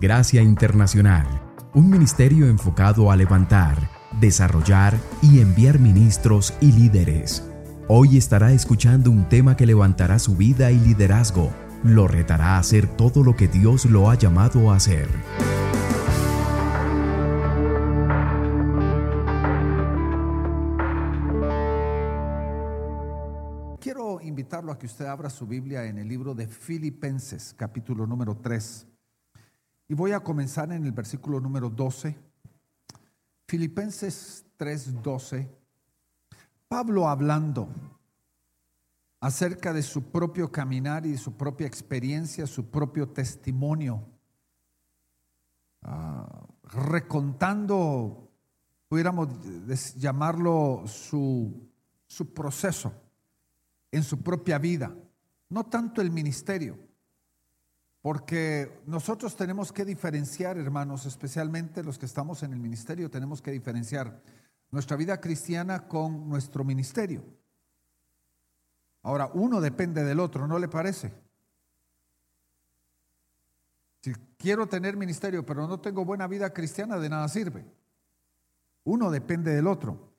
Gracia Internacional, un ministerio enfocado a levantar, desarrollar y enviar ministros y líderes. Hoy estará escuchando un tema que levantará su vida y liderazgo, lo retará a hacer todo lo que Dios lo ha llamado a hacer. Quiero invitarlo a que usted abra su Biblia en el libro de Filipenses, capítulo número 3. Y voy a comenzar en el versículo número 12. Filipenses 3:12. Pablo hablando acerca de su propio caminar y su propia experiencia, su propio testimonio, ah, recontando, pudiéramos llamarlo su, su proceso en su propia vida, no tanto el ministerio. Porque nosotros tenemos que diferenciar, hermanos, especialmente los que estamos en el ministerio, tenemos que diferenciar nuestra vida cristiana con nuestro ministerio. Ahora, uno depende del otro, ¿no le parece? Si quiero tener ministerio, pero no tengo buena vida cristiana, de nada sirve. Uno depende del otro.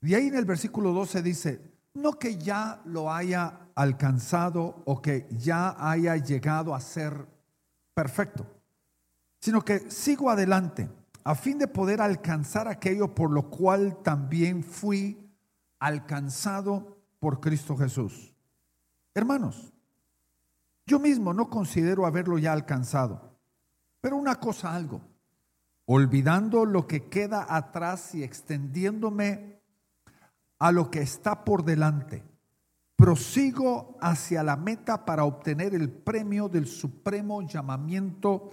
Y ahí en el versículo 12 dice, no que ya lo haya alcanzado o que ya haya llegado a ser perfecto, sino que sigo adelante a fin de poder alcanzar aquello por lo cual también fui alcanzado por Cristo Jesús. Hermanos, yo mismo no considero haberlo ya alcanzado, pero una cosa algo, olvidando lo que queda atrás y extendiéndome a lo que está por delante prosigo hacia la meta para obtener el premio del supremo llamamiento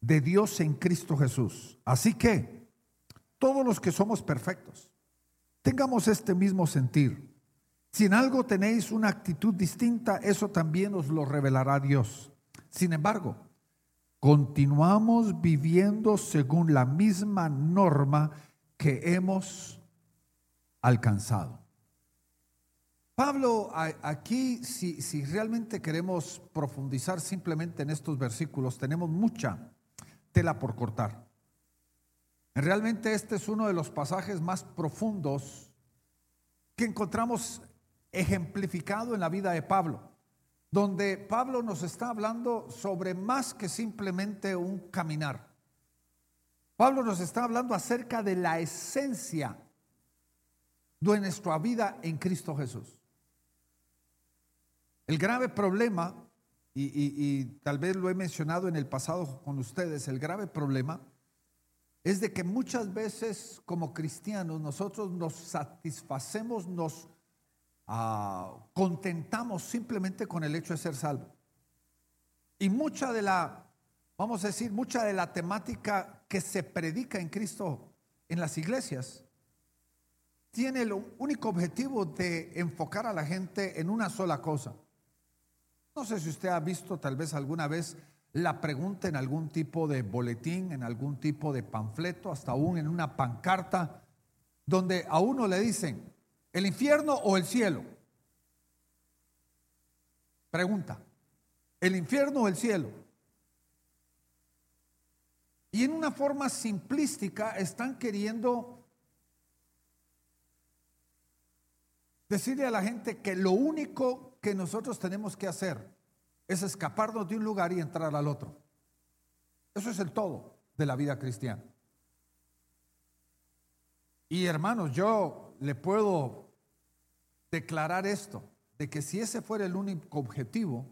de Dios en Cristo Jesús. Así que todos los que somos perfectos, tengamos este mismo sentir. Si en algo tenéis una actitud distinta, eso también os lo revelará Dios. Sin embargo, continuamos viviendo según la misma norma que hemos alcanzado. Pablo, aquí, si, si, realmente queremos profundizar simplemente en estos versículos, tenemos mucha tela por cortar. Realmente este es uno de los pasajes más profundos que encontramos ejemplificado en la vida de Pablo, donde Pablo nos está hablando sobre más que simplemente un caminar. Pablo nos está hablando acerca de la esencia de nuestra vida en Cristo Jesús. El grave problema, y, tal vez lo he mencionado en el pasado con ustedes, el grave problema es de que muchas veces como cristianos nosotros nos satisfacemos, nos ah, contentamos simplemente con el hecho de ser salvo. Y mucha de la, vamos a decir, mucha de la temática que se predica en Cristo en las iglesias tiene el único objetivo de enfocar a la gente en una sola cosa. No sé si usted ha visto tal vez alguna vez la pregunta en algún tipo de boletín, en algún tipo de panfleto, hasta aún en una pancarta, donde a uno le dicen, ¿el infierno o el cielo? Pregunta, ¿el infierno o el cielo? Y en una forma simplística están queriendo decirle a la gente que lo único que nosotros tenemos que hacer es escaparnos de un lugar y entrar al otro. Eso es el todo de la vida cristiana. Y hermanos, yo le puedo declarar esto, de que si ese fuera el único objetivo,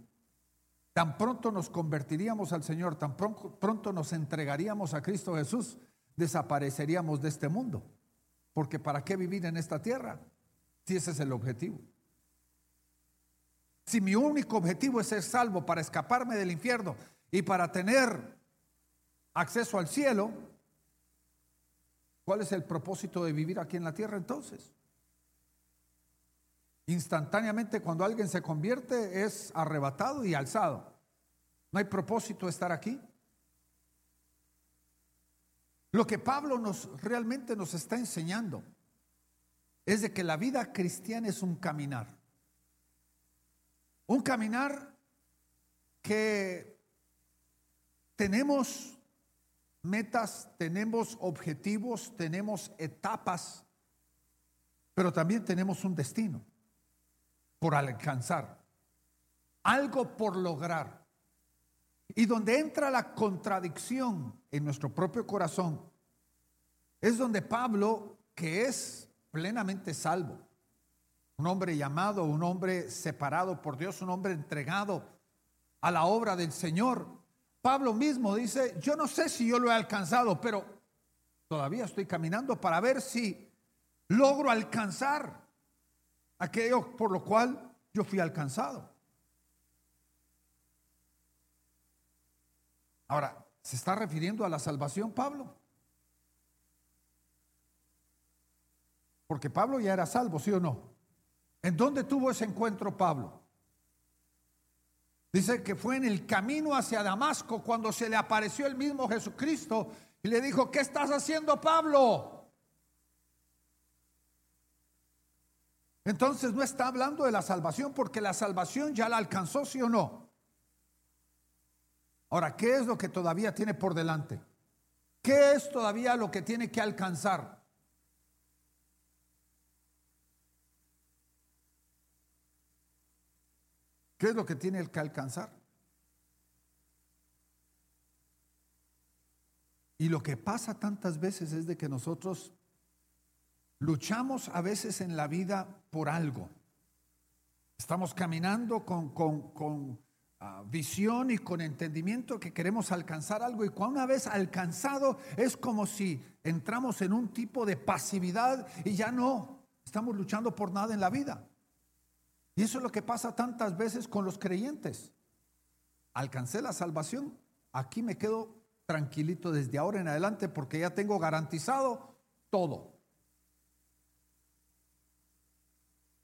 tan pronto nos convertiríamos al Señor, tan pronto, nos entregaríamos a Cristo Jesús, desapareceríamos de este mundo. Porque ¿para qué vivir en esta tierra si ese es el objetivo? Si mi único objetivo es ser salvo para escaparme del infierno y para tener acceso al cielo, ¿cuál es el propósito de vivir aquí en la tierra entonces? Instantáneamente cuando alguien se convierte es arrebatado y alzado. No hay propósito de estar aquí. Lo que Pablo nos realmente nos está enseñando es de que la vida cristiana es un caminar. Un caminar que tenemos metas, tenemos objetivos, tenemos etapas, pero también tenemos un destino por alcanzar, algo por lograr. Y donde entra la contradicción en nuestro propio corazón, es donde Pablo, que es plenamente salvo, un hombre llamado, un hombre separado por Dios, un hombre entregado a la obra del Señor, Pablo mismo dice, yo no sé si yo lo he alcanzado, pero todavía estoy caminando para ver si logro alcanzar aquello por lo cual yo fui alcanzado. Ahora, ¿se está refiriendo a la salvación Pablo? Porque Pablo ya era salvo, ¿sí o no? ¿En dónde tuvo ese encuentro Pablo? Dice que fue en el camino hacia Damasco cuando se le apareció el mismo Jesucristo y le dijo, ¿qué estás haciendo Pablo? Entonces no está hablando de la salvación porque la salvación ya la alcanzó, sí o no. Ahora, ¿qué es lo que todavía tiene por delante? ¿Qué es todavía lo que tiene que alcanzar? ¿Qué es lo que tiene que alcanzar? Y lo que pasa tantas veces es de que nosotros Luchamos a veces en la vida por algo. Estamos caminando con, ah, visión y con entendimiento que queremos alcanzar algo y cuando una vez alcanzado es como si entramos en un tipo de pasividad y ya no estamos luchando por nada en la vida. Y eso es lo que pasa tantas veces con los creyentes. Alcancé la salvación, aquí me quedo tranquilito desde ahora en adelante porque ya tengo garantizado todo.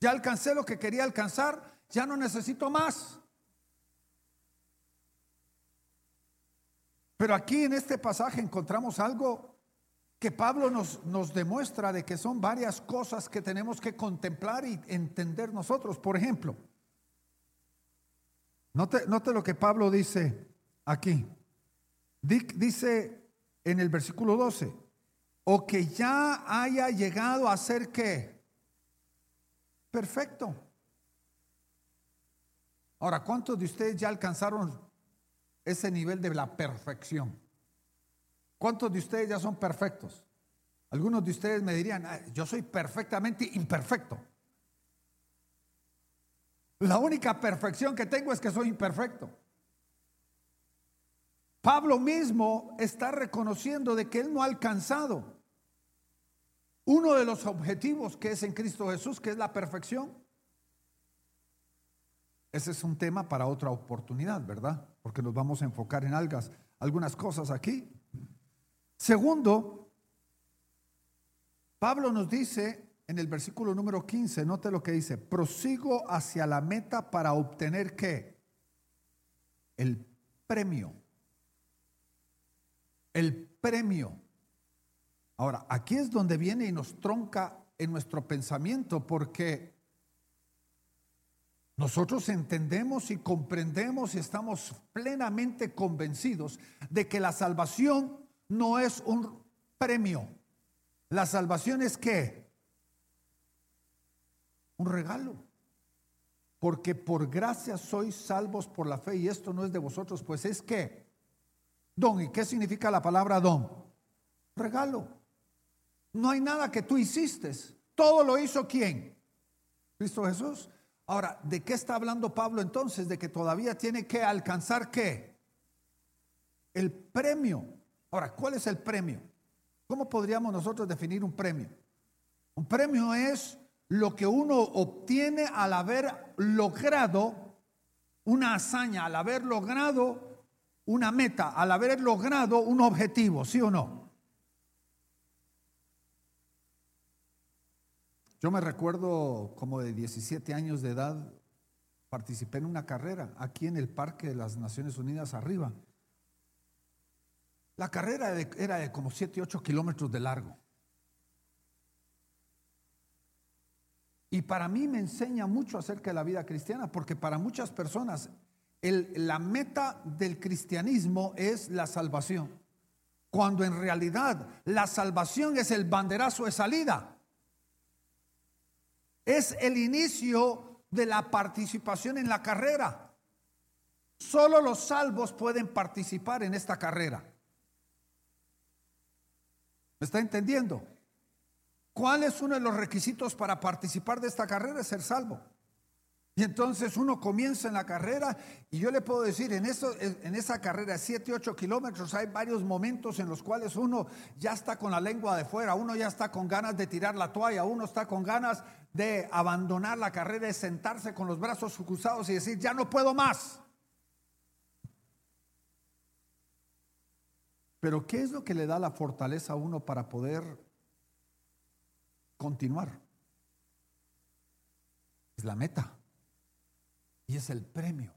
Ya alcancé lo que quería alcanzar, ya no necesito más. Pero aquí en este pasaje encontramos algo que Pablo nos, nos demuestra de que son varias cosas que tenemos que contemplar y entender nosotros. Por ejemplo, note, note lo que Pablo dice aquí. Dice en el versículo 12, o que ya haya llegado a ser que perfecto. Ahora, ¿cuántos de ustedes ya alcanzaron ese nivel de la perfección? ¿Cuántos de ustedes ya son perfectos? Algunos de ustedes me dirían, yo soy perfectamente imperfecto. La única perfección que tengo es que soy imperfecto. Pablo mismo está reconociendo de que él no ha alcanzado uno de los objetivos que es en Cristo Jesús, que es la perfección. Ese es un tema para otra oportunidad, ¿verdad? Porque nos vamos a enfocar en algas, algunas cosas aquí. Segundo, Pablo nos dice en el versículo número 15, note lo que dice, prosigo hacia la meta para obtener qué? El premio. El premio. Ahora, aquí es donde viene y nos tronca en nuestro pensamiento porque nosotros entendemos y comprendemos y estamos plenamente convencidos de que la salvación no es un premio. La salvación es qué? Un regalo. Porque por gracia sois salvos por la fe y esto no es de vosotros, pues es que don. ¿Y qué significa la palabra don? Regalo. No hay nada que tú hiciste. Todo lo hizo quién? Cristo Jesús. Ahora, ¿de qué está hablando Pablo entonces? De que todavía tiene que alcanzar qué? El premio. Ahora, ¿cuál es el premio? ¿Cómo podríamos nosotros definir un premio? Un premio es lo que uno obtiene al haber logrado una hazaña, al haber logrado una meta, al haber logrado un objetivo, ¿sí o no? Yo me recuerdo como de 17 años de edad, participé en una carrera aquí en el Parque de las Naciones Unidas arriba. La carrera era de como 7, 8 kilómetros de largo. Y para mí me enseña mucho acerca de la vida cristiana, porque para muchas personas la meta del cristianismo es la salvación, cuando en realidad la salvación es el banderazo de salida. Es el inicio de la participación en la carrera. Solo los salvos pueden participar en esta carrera. ¿Me está entendiendo? ¿Cuál es uno de los requisitos para participar de esta carrera? Es ser salvo. Y entonces uno comienza en la carrera y yo le puedo decir, en, eso, en esa carrera, 7, 8 kilómetros, hay varios momentos en los cuales uno ya está con la lengua de fuera, uno ya está con ganas de tirar la toalla, uno está con ganas de abandonar la carrera, de sentarse con los brazos cruzados y decir, ya no puedo más. Pero ¿qué es lo que le da la fortaleza a uno para poder continuar? Es la meta y es el premio.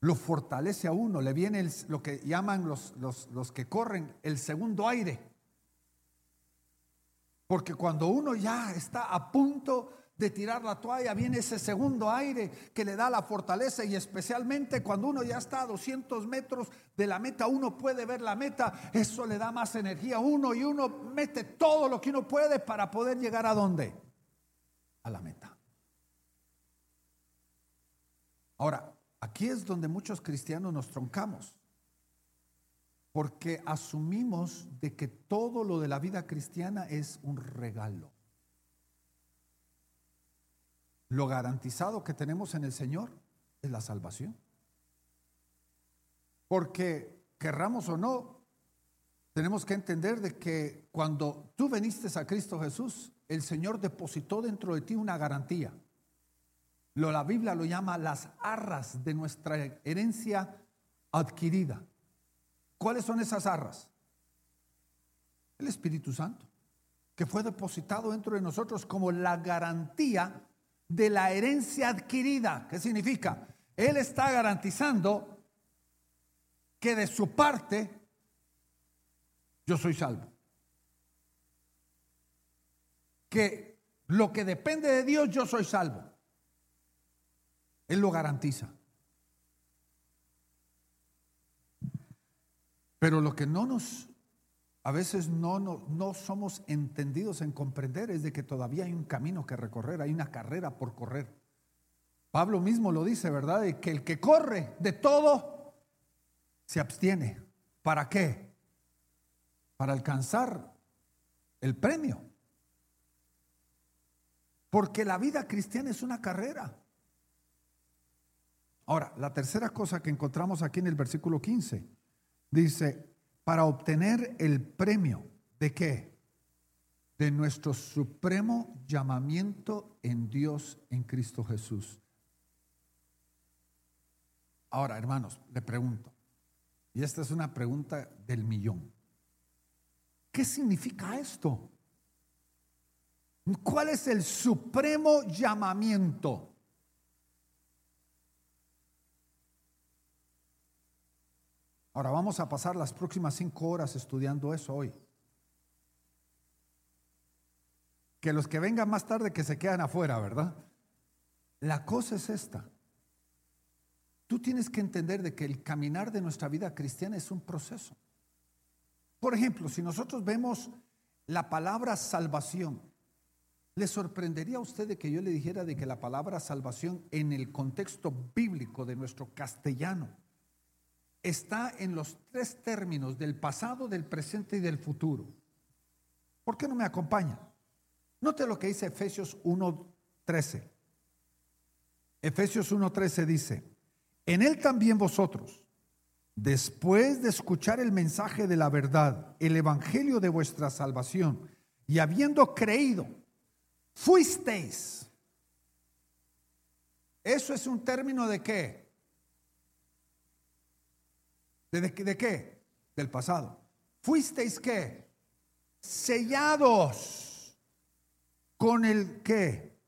Lo fortalece a uno, le viene lo que llaman los, los, los que corren el segundo aire. Porque cuando uno ya está a punto de tirar la toalla, viene ese segundo aire que le da la fortaleza y especialmente cuando uno ya está a 200 metros de la meta, uno puede ver la meta, eso le da más energía a uno y uno mete todo lo que uno puede para poder llegar a dónde? A la meta. Ahora, aquí es donde muchos cristianos nos troncamos, porque asumimos de que todo lo de la vida cristiana es un regalo. Lo garantizado que tenemos en el Señor es la salvación. Porque querramos o no, tenemos que entender de que cuando tú veniste a Cristo Jesús, el Señor depositó dentro de ti una garantía. Lo, la Biblia lo llama las arras de nuestra herencia adquirida. ¿Cuáles son esas arras? El Espíritu Santo, que fue depositado dentro de nosotros como la garantía de la herencia adquirida. ¿Qué significa? Él está garantizando que de su parte yo soy salvo. Que lo que depende de Dios yo soy salvo. Él lo garantiza. Pero lo que no nos a veces no, no, no, somos entendidos en comprender es de que todavía hay un camino que recorrer, hay una carrera por correr. Pablo mismo lo dice, ¿verdad? De que el que corre de todo se abstiene. ¿Para qué? Para alcanzar el premio. Porque la vida cristiana es una carrera. Ahora, la tercera cosa que encontramos aquí en el versículo 15 dice, para obtener el premio de qué? De nuestro supremo llamamiento en Dios en Cristo Jesús. Ahora, hermanos, le pregunto, y esta es una pregunta del millón. ¿Qué significa esto? ¿Cuál es el supremo llamamiento? Ahora vamos a pasar las próximas cinco horas estudiando eso hoy. Que los que vengan más tarde que se quedan afuera, ¿verdad? La cosa es esta. Tú tienes que entender de que el caminar de nuestra vida cristiana es un proceso. Por ejemplo, si nosotros vemos la palabra salvación, ¿le sorprendería a usted de que yo le dijera de que la palabra salvación en el contexto bíblico de nuestro castellano está en los tres términos del pasado, del presente y del futuro. ¿Por qué no me acompaña? Note lo que dice Efesios 1.13. Efesios 1.13 dice, en él también vosotros, después de escuchar el mensaje de la verdad, el evangelio de vuestra salvación, y habiendo creído, fuisteis. Eso es un término de qué? ¿De, qué? Del pasado. ¿Fuisteis qué? Sellados con el qué?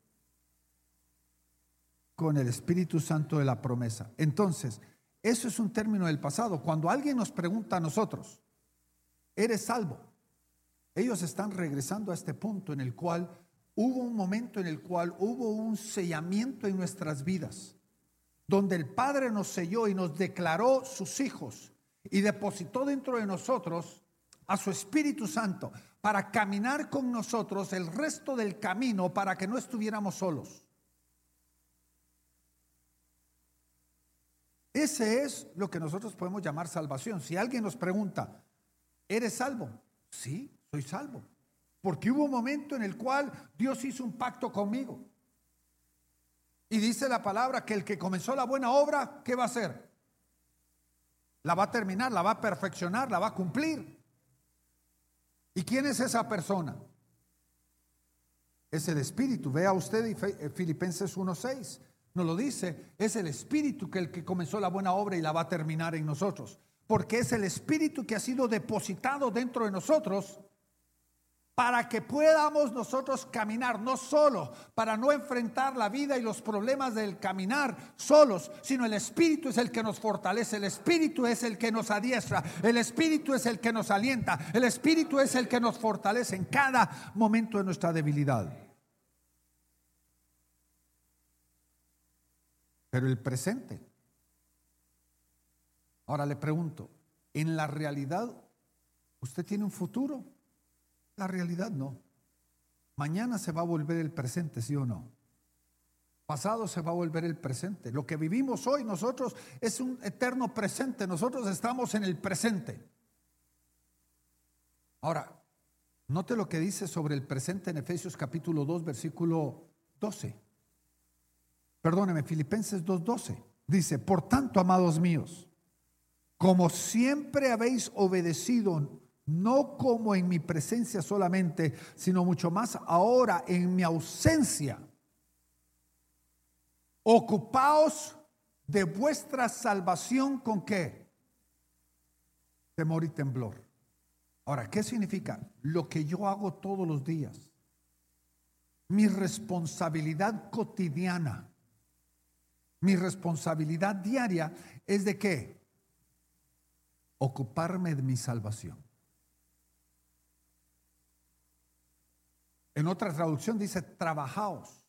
Con el Espíritu Santo de la promesa. Entonces, eso es un término del pasado. Cuando alguien nos pregunta a nosotros, ¿eres salvo? Ellos están regresando a este punto en el cual hubo un momento en el cual hubo un sellamiento en nuestras vidas donde el Padre nos selló y nos declaró sus hijos y depositó dentro de nosotros a su Espíritu Santo para caminar con nosotros el resto del camino para que no estuviéramos solos. Ese es lo que nosotros podemos llamar salvación. Si alguien nos pregunta, ¿eres salvo? Sí, soy salvo. Porque hubo un momento en el cual Dios hizo un pacto conmigo. Y dice la palabra que el que comenzó la buena obra, ¿qué va a hacer? La va a terminar, la va a perfeccionar, la va a cumplir. ¿Y quién es esa persona? Es el Espíritu. Vea usted eh, Filipenses 1.6. Nos lo dice, es el Espíritu que el que comenzó la buena obra y la va a terminar en nosotros. Porque es el Espíritu que ha sido depositado dentro de nosotros para que podamos nosotros caminar, no solo para no enfrentar la vida y los problemas del caminar solos, sino el Espíritu es el que nos fortalece, el Espíritu es el que nos adiestra, el Espíritu es el que nos alienta, el Espíritu es el que nos fortalece en cada momento de nuestra debilidad. Pero el presente. Ahora le pregunto, ¿en la realidad usted tiene un futuro? La realidad no. Mañana se va a volver el presente, sí o no. Pasado se va a volver el presente. Lo que vivimos hoy nosotros es un eterno presente. Nosotros estamos en el presente. Ahora, note lo que dice sobre el presente en Efesios capítulo 2, versículo 12. Perdóneme, Filipenses 2:12. Dice, por tanto, amados míos, como siempre habéis obedecido, no como en mi presencia solamente, sino mucho más ahora en mi ausencia. Ocupaos de vuestra salvación con qué? Temor y temblor. Ahora, ¿qué significa? Lo que yo hago todos los días. Mi responsabilidad cotidiana. Mi responsabilidad diaria es de qué? Ocuparme de mi salvación. En otra traducción dice, trabajaos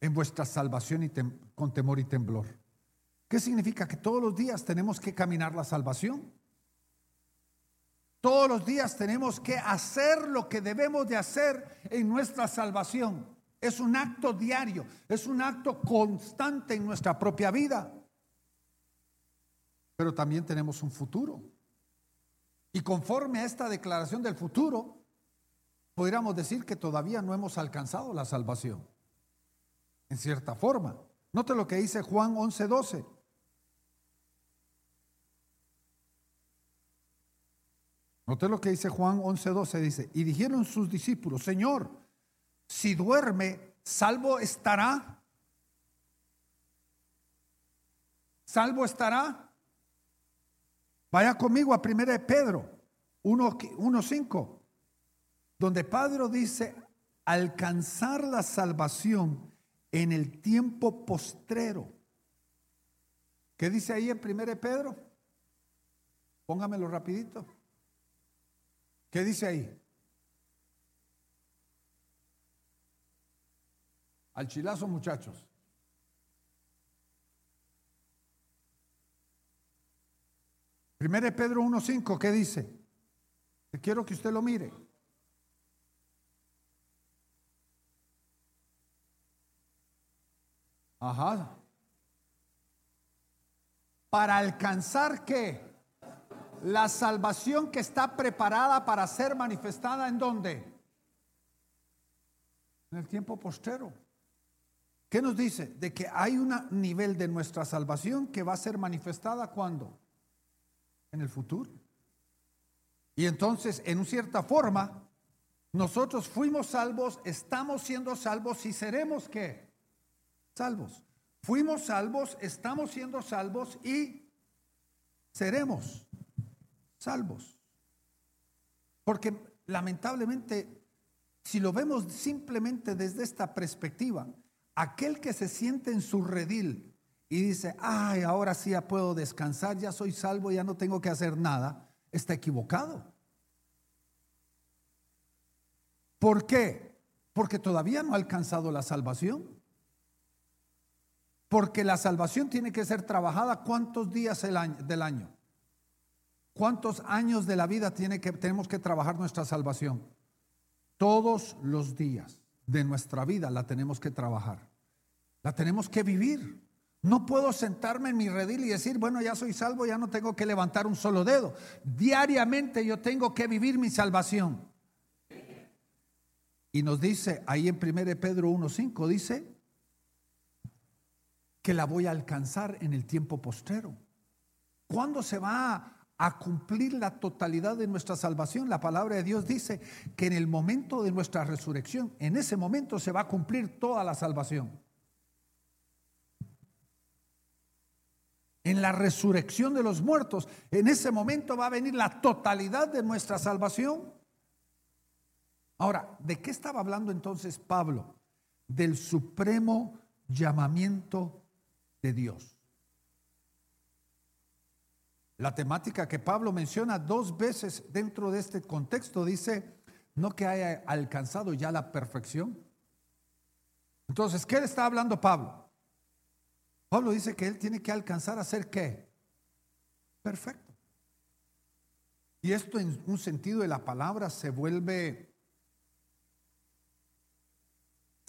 en vuestra salvación y con temor y temblor. ¿Qué significa? Que todos los días tenemos que caminar la salvación. Todos los días tenemos que hacer lo que debemos de hacer en nuestra salvación. Es un acto diario, es un acto constante en nuestra propia vida. Pero también tenemos un futuro. Y conforme a esta declaración del futuro, podríamos decir que todavía no hemos alcanzado la salvación. En cierta forma. Note lo que dice Juan 11:12. Note lo que dice Juan 11:12. Dice, y dijeron sus discípulos, Señor, si duerme, salvo estará. Salvo estará. Vaya conmigo a 1 de Pedro 1.5, donde Pedro dice, alcanzar la salvación en el tiempo postrero. ¿Qué dice ahí en 1 de Pedro? Póngamelo rapidito. ¿Qué dice ahí? Al chilazo, muchachos. Primero Pedro 1.5, ¿qué dice? Quiero que usted lo mire. Ajá. Para alcanzar qué? La salvación que está preparada para ser manifestada en dónde? En el tiempo postero. ¿Qué nos dice? De que hay un nivel de nuestra salvación que va a ser manifestada cuando? En el futuro. Y entonces, en cierta forma, nosotros fuimos salvos, estamos siendo salvos y seremos qué? Salvos. Fuimos salvos, estamos siendo salvos y seremos salvos. Porque lamentablemente, si lo vemos simplemente desde esta perspectiva, aquel que se siente en su redil y dice, ay, ahora sí ya puedo descansar, ya soy salvo, ya no tengo que hacer nada, está equivocado. ¿Por qué? Porque todavía no ha alcanzado la salvación. Porque la salvación tiene que ser trabajada cuántos días del año. ¿Cuántos años de la vida tiene que, tenemos que trabajar nuestra salvación? Todos los días de nuestra vida la tenemos que trabajar. La tenemos que vivir. No puedo sentarme en mi redil y decir, bueno, ya soy salvo, ya no tengo que levantar un solo dedo. Diariamente yo tengo que vivir mi salvación. Y nos dice ahí en 1 Pedro 1.5, dice que la voy a alcanzar en el tiempo postero. ¿Cuándo se va a cumplir la totalidad de nuestra salvación? La palabra de Dios dice que en el momento de nuestra resurrección, en ese momento se va a cumplir toda la salvación. En la resurrección de los muertos, en ese momento va a venir la totalidad de nuestra salvación. Ahora, ¿de qué estaba hablando entonces Pablo? Del supremo llamamiento de Dios. La temática que Pablo menciona dos veces dentro de este contexto dice, no que haya alcanzado ya la perfección. Entonces, ¿qué le está hablando Pablo? Pablo dice que él tiene que alcanzar a ser qué? Perfecto. Y esto en un sentido de la palabra se vuelve,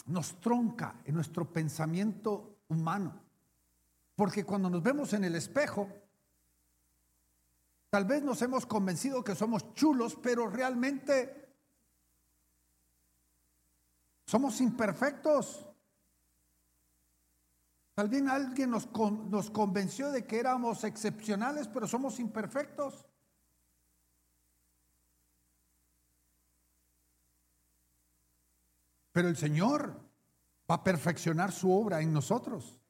nos tronca en nuestro pensamiento humano. Porque cuando nos vemos en el espejo, tal vez nos hemos convencido que somos chulos, pero realmente somos imperfectos. Tal vez alguien nos, nos convenció de que éramos excepcionales, pero somos imperfectos. Pero el Señor va a perfeccionar su obra en nosotros.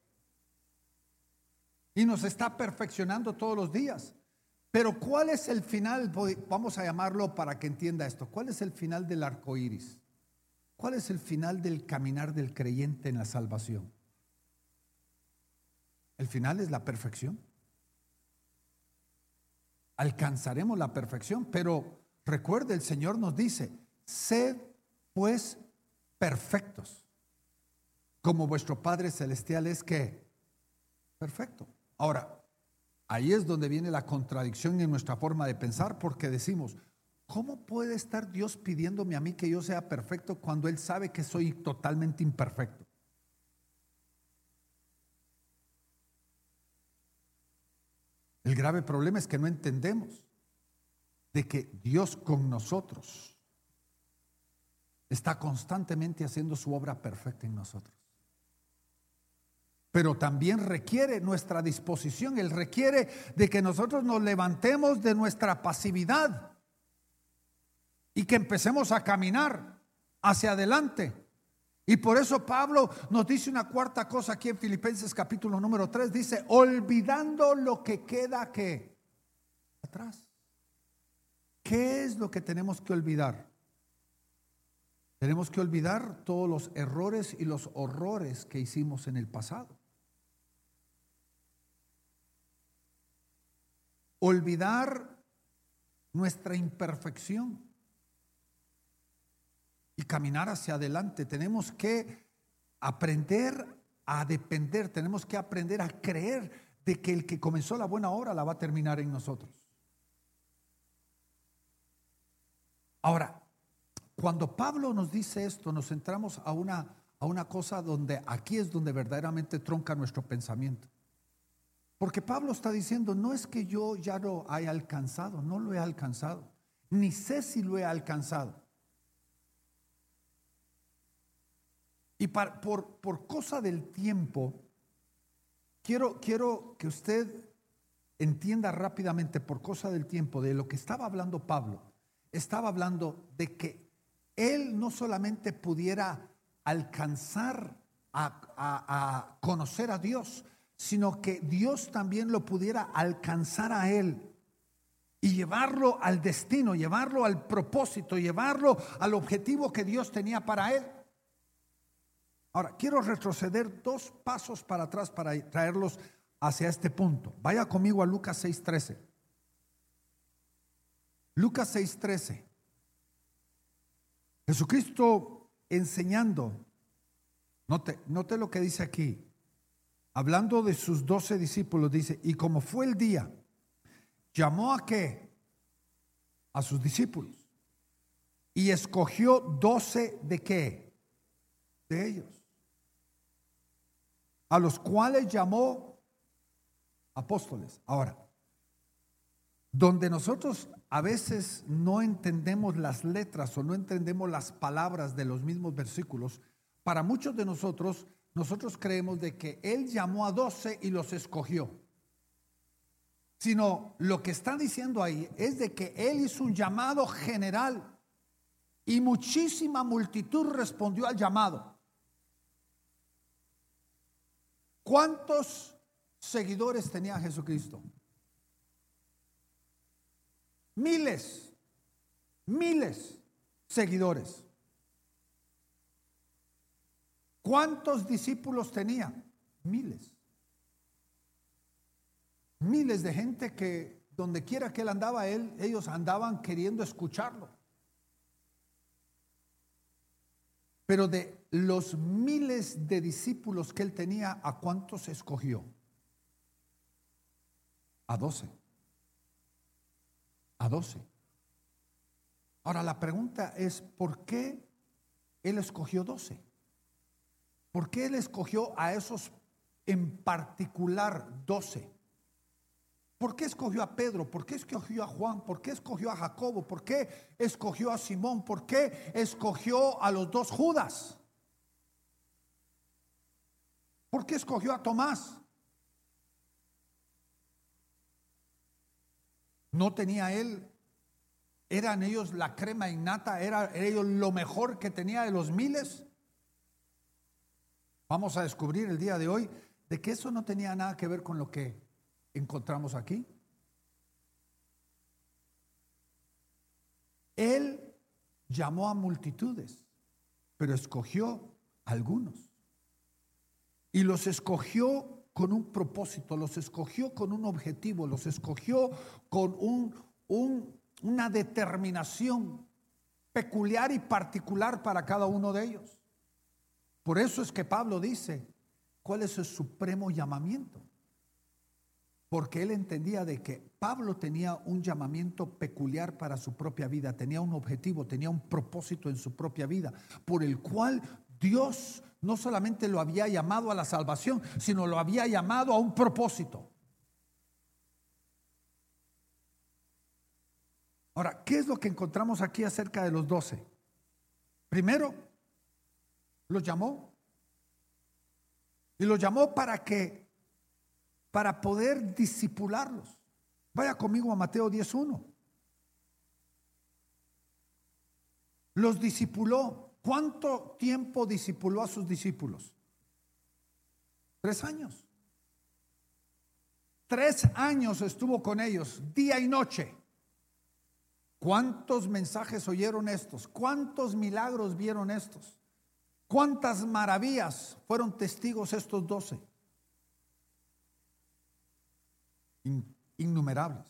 Y nos está perfeccionando todos los días. Pero ¿cuál es el final? Vamos a llamarlo para que entienda esto. ¿Cuál es el final del arco iris? ¿Cuál es el final del caminar del creyente en la salvación? El final es la perfección. Alcanzaremos la perfección, pero recuerde, el Señor nos dice, sed pues perfectos, como vuestro Padre Celestial es que perfecto. Ahora, ahí es donde viene la contradicción en nuestra forma de pensar, porque decimos, ¿cómo puede estar Dios pidiéndome a mí que yo sea perfecto cuando Él sabe que soy totalmente imperfecto? El grave problema es que no entendemos de que Dios con nosotros está constantemente haciendo su obra perfecta en nosotros. Pero también requiere nuestra disposición, Él requiere de que nosotros nos levantemos de nuestra pasividad y que empecemos a caminar hacia adelante y por eso Pablo nos dice una cuarta cosa aquí en Filipenses capítulo número 3. Dice, olvidando lo que queda que atrás. ¿Qué es lo que tenemos que olvidar? Tenemos que olvidar todos los errores y los horrores que hicimos en el pasado. Olvidar nuestra imperfección y caminar hacia adelante. Tenemos que aprender a depender, tenemos que aprender a creer de que el que comenzó la buena obra la va a terminar en nosotros. Ahora, cuando Pablo nos dice esto, nos centramos a una, a una cosa donde aquí es donde verdaderamente tronca nuestro pensamiento. Porque Pablo está diciendo, no es que yo ya lo haya alcanzado, no lo he alcanzado, ni sé si lo he alcanzado. Y por, por cosa del tiempo, quiero, quiero que usted entienda rápidamente, por cosa del tiempo, de lo que estaba hablando Pablo. Estaba hablando de que él no solamente pudiera alcanzar a, conocer a Dios, sino que Dios también lo pudiera alcanzar a él y llevarlo al destino, llevarlo al propósito, llevarlo al objetivo que Dios tenía para él. Ahora, quiero retroceder dos pasos para atrás para traerlos hacia este punto. Vaya conmigo a Lucas 6:13. Lucas 6:13. Jesucristo enseñando, note, note lo que dice aquí. hablando de sus doce discípulos, dice, y como fue el día, llamó a qué? A sus discípulos. Y escogió doce de qué? De ellos. A los cuales llamó apóstoles. Ahora, donde nosotros a veces no entendemos las letras o no entendemos las palabras de los mismos versículos, para muchos de nosotros, nosotros creemos de que Él llamó a doce y los escogió. Sino lo que está diciendo ahí es de que Él hizo un llamado general y muchísima multitud respondió al llamado. ¿Cuántos seguidores tenía Jesucristo? Miles, miles seguidores. ¿Cuántos discípulos tenía? Miles. Miles de gente que donde quiera que él andaba, él, ellos andaban queriendo escucharlo. Pero de los miles de discípulos que él tenía, ¿a cuántos escogió? A doce. A doce. Ahora la pregunta es, ¿por qué él escogió doce? ¿Por qué él escogió a esos en particular doce? ¿Por qué escogió a Pedro? ¿Por qué escogió a Juan? ¿Por qué escogió a Jacobo? ¿Por qué escogió a Simón? ¿Por qué escogió a los dos Judas? ¿Por qué escogió a Tomás? ¿No tenía él? ¿Eran ellos la crema innata? ¿Eran ellos lo mejor que tenía de los miles? Vamos a descubrir el día de hoy de que eso no tenía nada que ver con lo que encontramos aquí. Él llamó a multitudes, pero escogió algunos. Y los escogió con un propósito, los escogió con un objetivo, los escogió con un, una determinación peculiar y particular para cada uno de ellos. Por eso es que Pablo dice, ¿cuál es el supremo llamamiento? Porque él entendía de que Pablo tenía un llamamiento peculiar para su propia vida, tenía un objetivo, tenía un propósito en su propia vida, por el cual Dios no solamente lo había llamado a la salvación, sino lo había llamado a un propósito. Ahora, ¿qué es lo que encontramos aquí acerca de los doce? Primero, los llamó. Y los llamó para que, para poder disipularlos. Vaya conmigo a Mateo 10.1. Los discipuló. ¿Cuánto tiempo discipuló a sus discípulos? Tres años. Tres años estuvo con ellos, día y noche. ¿Cuántos mensajes oyeron estos? ¿Cuántos milagros vieron estos? ¿Cuántas maravillas fueron testigos estos doce? Innumerables.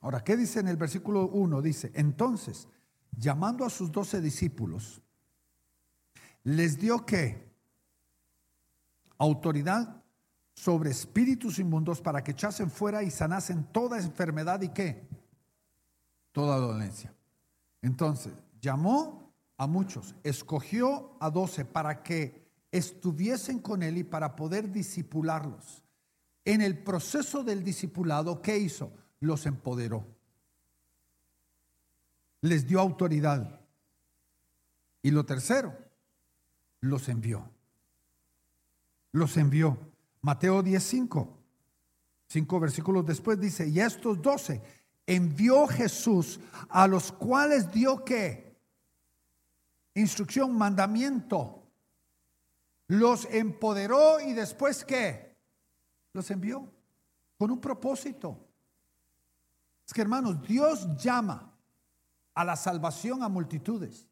Ahora, ¿qué dice en el versículo 1? Dice, entonces, llamando a sus doce discípulos, les dio que autoridad sobre espíritus inmundos para que echasen fuera y sanasen toda enfermedad y qué? Toda dolencia. Entonces, llamó a muchos, escogió a doce para que estuviesen con él y para poder disipularlos. En el proceso del discipulado, ¿qué hizo? Los empoderó. Les dio autoridad. Y lo tercero, los envió. Los envió. Mateo 10:5. Cinco versículos después dice, y estos doce envió Jesús a los cuales dio que instrucción, mandamiento. Los empoderó y después qué? Los envió con un propósito. Es que hermanos, Dios llama a la salvación a multitudes,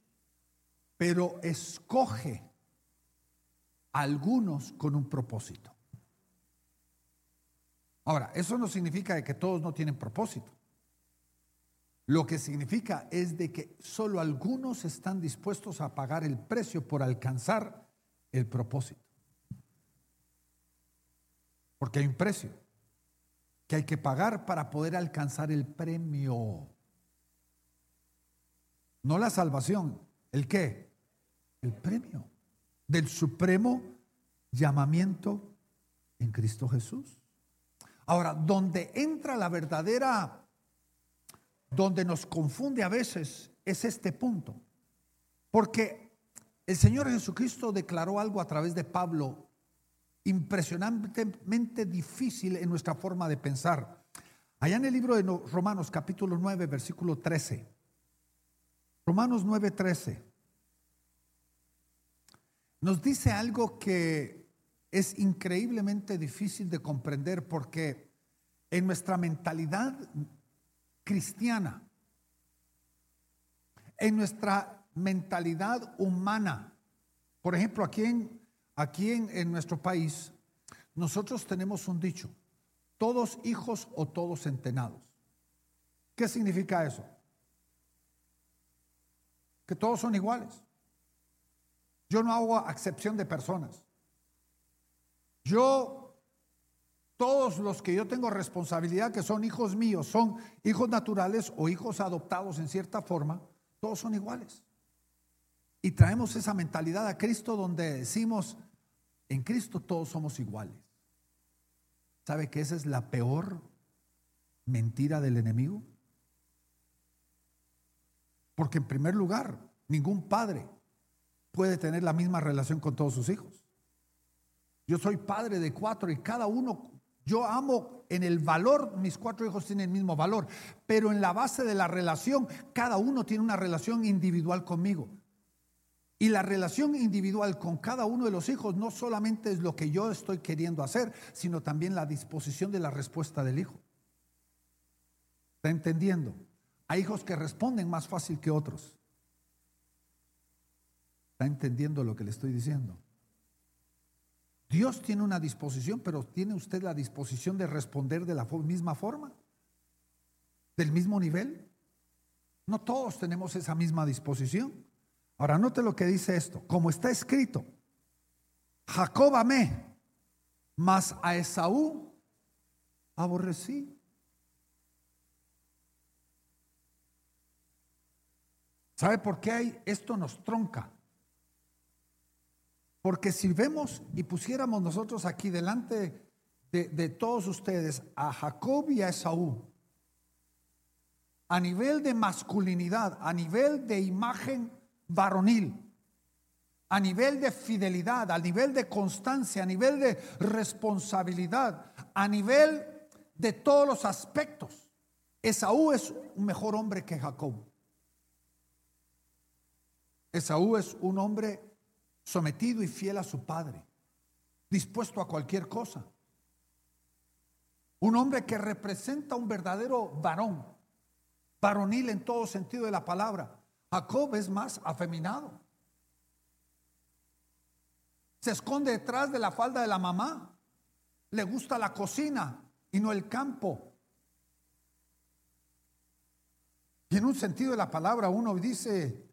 pero escoge a algunos con un propósito. Ahora, eso no significa que todos no tienen propósito. Lo que significa es de que solo algunos están dispuestos a pagar el precio por alcanzar el propósito. Porque hay un precio que hay que pagar para poder alcanzar el premio. No la salvación, ¿el qué? El premio del supremo llamamiento en Cristo Jesús. Ahora, donde entra la verdadera, donde nos confunde a veces, es este punto. Porque el Señor Jesucristo declaró algo a través de Pablo impresionantemente difícil en nuestra forma de pensar. Allá en el libro de Romanos capítulo 9, versículo 13. Romanos 9, 13. Nos dice algo que es increíblemente difícil de comprender porque en nuestra mentalidad cristiana, en nuestra mentalidad humana, por ejemplo, aquí en, aquí en, nuestro país, nosotros tenemos un dicho, todos hijos o todos centenados. ¿Qué significa eso? Que todos son iguales. Yo no hago acepción de personas. Yo, todos los que yo tengo responsabilidad, que son hijos míos, son hijos naturales o hijos adoptados en cierta forma, todos son iguales. Y traemos esa mentalidad a Cristo donde decimos, en Cristo todos somos iguales. ¿Sabe que esa es la peor mentira del enemigo? Porque en primer lugar, ningún padre puede tener la misma relación con todos sus hijos. Yo soy padre de cuatro y cada uno, yo amo en el valor, mis cuatro hijos tienen el mismo valor, pero en la base de la relación, cada uno tiene una relación individual conmigo. Y la relación individual con cada uno de los hijos no solamente es lo que yo estoy queriendo hacer, sino también la disposición de la respuesta del hijo. ¿Está entendiendo? Hay hijos que responden más fácil que otros. ¿Está entendiendo lo que le estoy diciendo? Dios tiene una disposición, pero ¿tiene usted la disposición de responder de la misma forma? ¿Del mismo nivel? No todos tenemos esa misma disposición. Ahora note lo que dice esto. Como está escrito, Jacob amé, mas a Esaú aborrecí. ¿Sabe por qué hay? Esto nos tronca. Porque si vemos y pusiéramos nosotros aquí delante de, todos ustedes a Jacob y a Esaú, a nivel de masculinidad, a nivel de imagen varonil, a nivel de fidelidad, a nivel de constancia, a nivel de responsabilidad, a nivel de todos los aspectos. Esaú es un mejor hombre que Jacob. Esaú es un hombre sometido y fiel a su padre, dispuesto a cualquier cosa. Un hombre que representa un verdadero varón, varonil en todo sentido de la palabra. Jacob es más afeminado. Se esconde detrás de la falda de la mamá. Le gusta la cocina y no el campo. Y en un sentido de la palabra uno dice,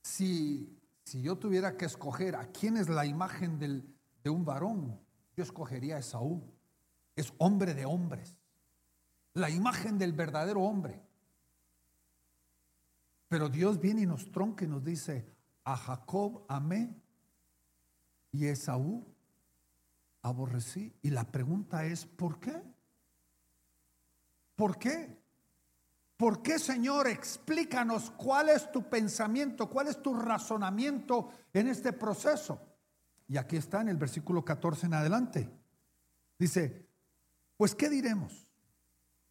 si si yo tuviera que escoger a quién es la imagen de un varón, yo escogería a Esaú. Es hombre de hombres. La imagen del verdadero hombre. Pero Dios viene y nos tronca y nos dice, a Jacob amé y Esaú aborrecí. Y la pregunta es, ¿por qué? ¿Por qué? ¿Por qué, Señor? Explícanos cuál es tu pensamiento, cuál es tu razonamiento en este proceso. Y aquí está en el versículo 14 en adelante. Dice, pues ¿qué diremos?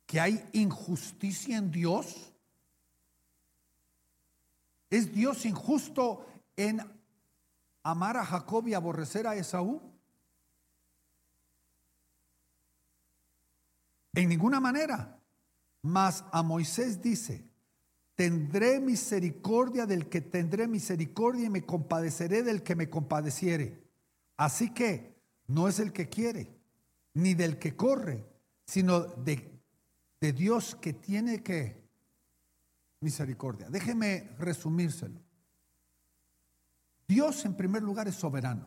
¿Que hay injusticia en Dios? ¿Es Dios injusto en amar a Jacob y aborrecer a Esaú? En ninguna manera. Mas a Moisés dice, tendré misericordia del que tendré misericordia y me compadeceré del que me compadeciere. Así que no es el que quiere, ni del que corre, sino de, de Dios que tiene que misericordia. Déjeme resumírselo. Dios en primer lugar es soberano.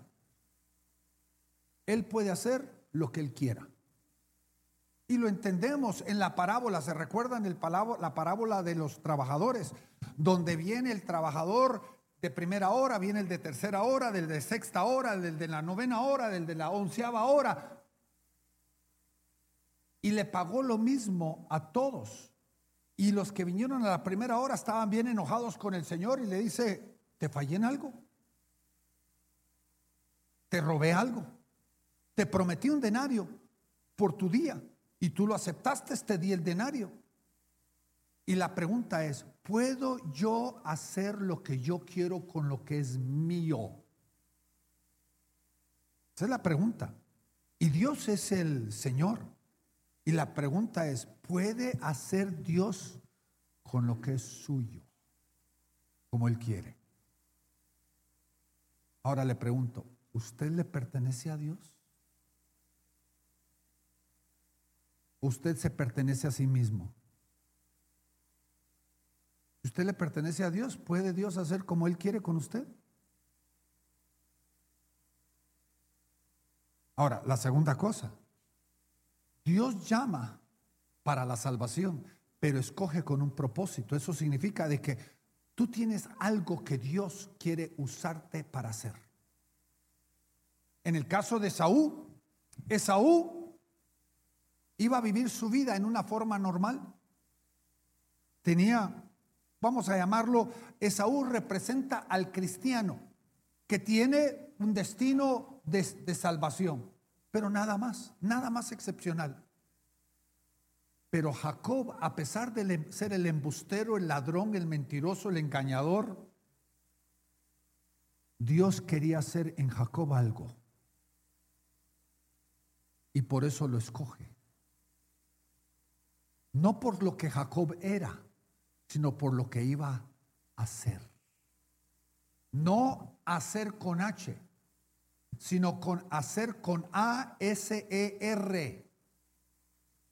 Él puede hacer lo que Él quiera. Y lo entendemos en la parábola, ¿se recuerdan el la parábola de los trabajadores? Donde viene el trabajador de primera hora, viene el de tercera hora, del de sexta hora, del de la novena hora, del de la onceava hora. Y le pagó lo mismo a todos. Y los que vinieron a la primera hora estaban bien enojados con el Señor y le dice, ¿te fallé en algo? ¿Te robé algo? ¿Te prometí un denario por tu día? Y tú lo aceptaste, te di el denario. Y la pregunta es, ¿puedo yo hacer lo que yo quiero con lo que es mío? Esa es la pregunta. Y Dios es el Señor. Y la pregunta es, ¿puede hacer Dios con lo que es suyo? Como Él quiere. Ahora le pregunto, ¿usted le pertenece a Dios? usted se pertenece a sí mismo. Si usted le pertenece a Dios, ¿puede Dios hacer como Él quiere con usted? Ahora, la segunda cosa, Dios llama para la salvación, pero escoge con un propósito. Eso significa de que tú tienes algo que Dios quiere usarte para hacer. En el caso de Saúl, Esaú iba a vivir su vida en una forma normal. Tenía, vamos a llamarlo, Esaú representa al cristiano que tiene un destino de, salvación, pero nada más, nada más excepcional. Pero Jacob, a pesar de ser el embustero, el ladrón, el mentiroso, el engañador, Dios quería hacer en Jacob algo. Y por eso lo escoge. No por lo que Jacob era, sino por lo que iba a hacer. No hacer con H, sino con hacer con A-S-E-R.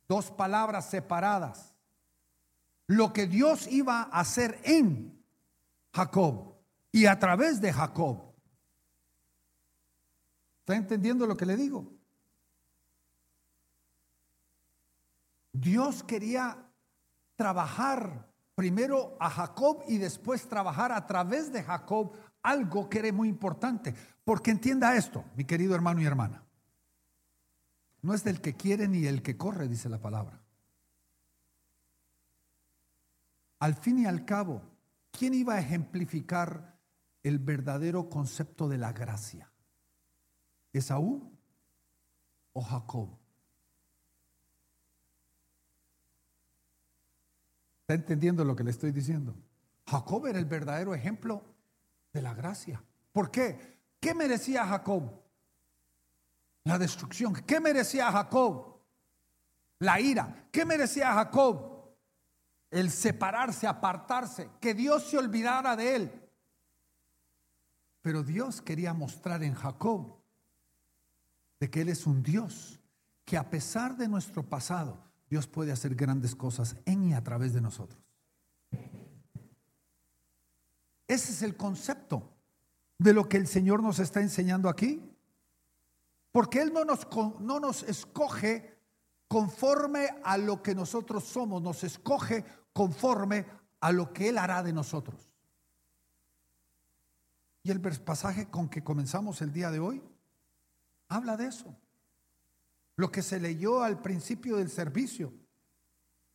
Dos palabras separadas. Lo que Dios iba a hacer en Jacob y a través de Jacob. ¿Está entendiendo lo que le digo? Dios quería trabajar primero a Jacob y después trabajar a través de Jacob algo que era muy importante. Porque entienda esto, mi querido hermano y hermana. No es del que quiere ni el que corre, dice la palabra. Al fin y al cabo, ¿quién iba a ejemplificar el verdadero concepto de la gracia? ¿Esaú o Jacob? ¿Está entendiendo lo que le estoy diciendo? Jacob era el verdadero ejemplo de la gracia. ¿Por qué? ¿Qué merecía Jacob? La destrucción. ¿Qué merecía Jacob? La ira. ¿Qué merecía Jacob? El separarse, apartarse, que Dios se olvidara de él. Pero Dios quería mostrar en Jacob de que Él es un Dios que a pesar de nuestro pasado, Dios puede hacer grandes cosas en y a través de nosotros. Ese es el concepto de lo que el Señor nos está enseñando aquí. Porque Él no nos, no nos escoge conforme a lo que nosotros somos, nos escoge conforme a lo que Él hará de nosotros. Y el pasaje con que comenzamos el día de hoy habla de eso. Lo que se leyó al principio del servicio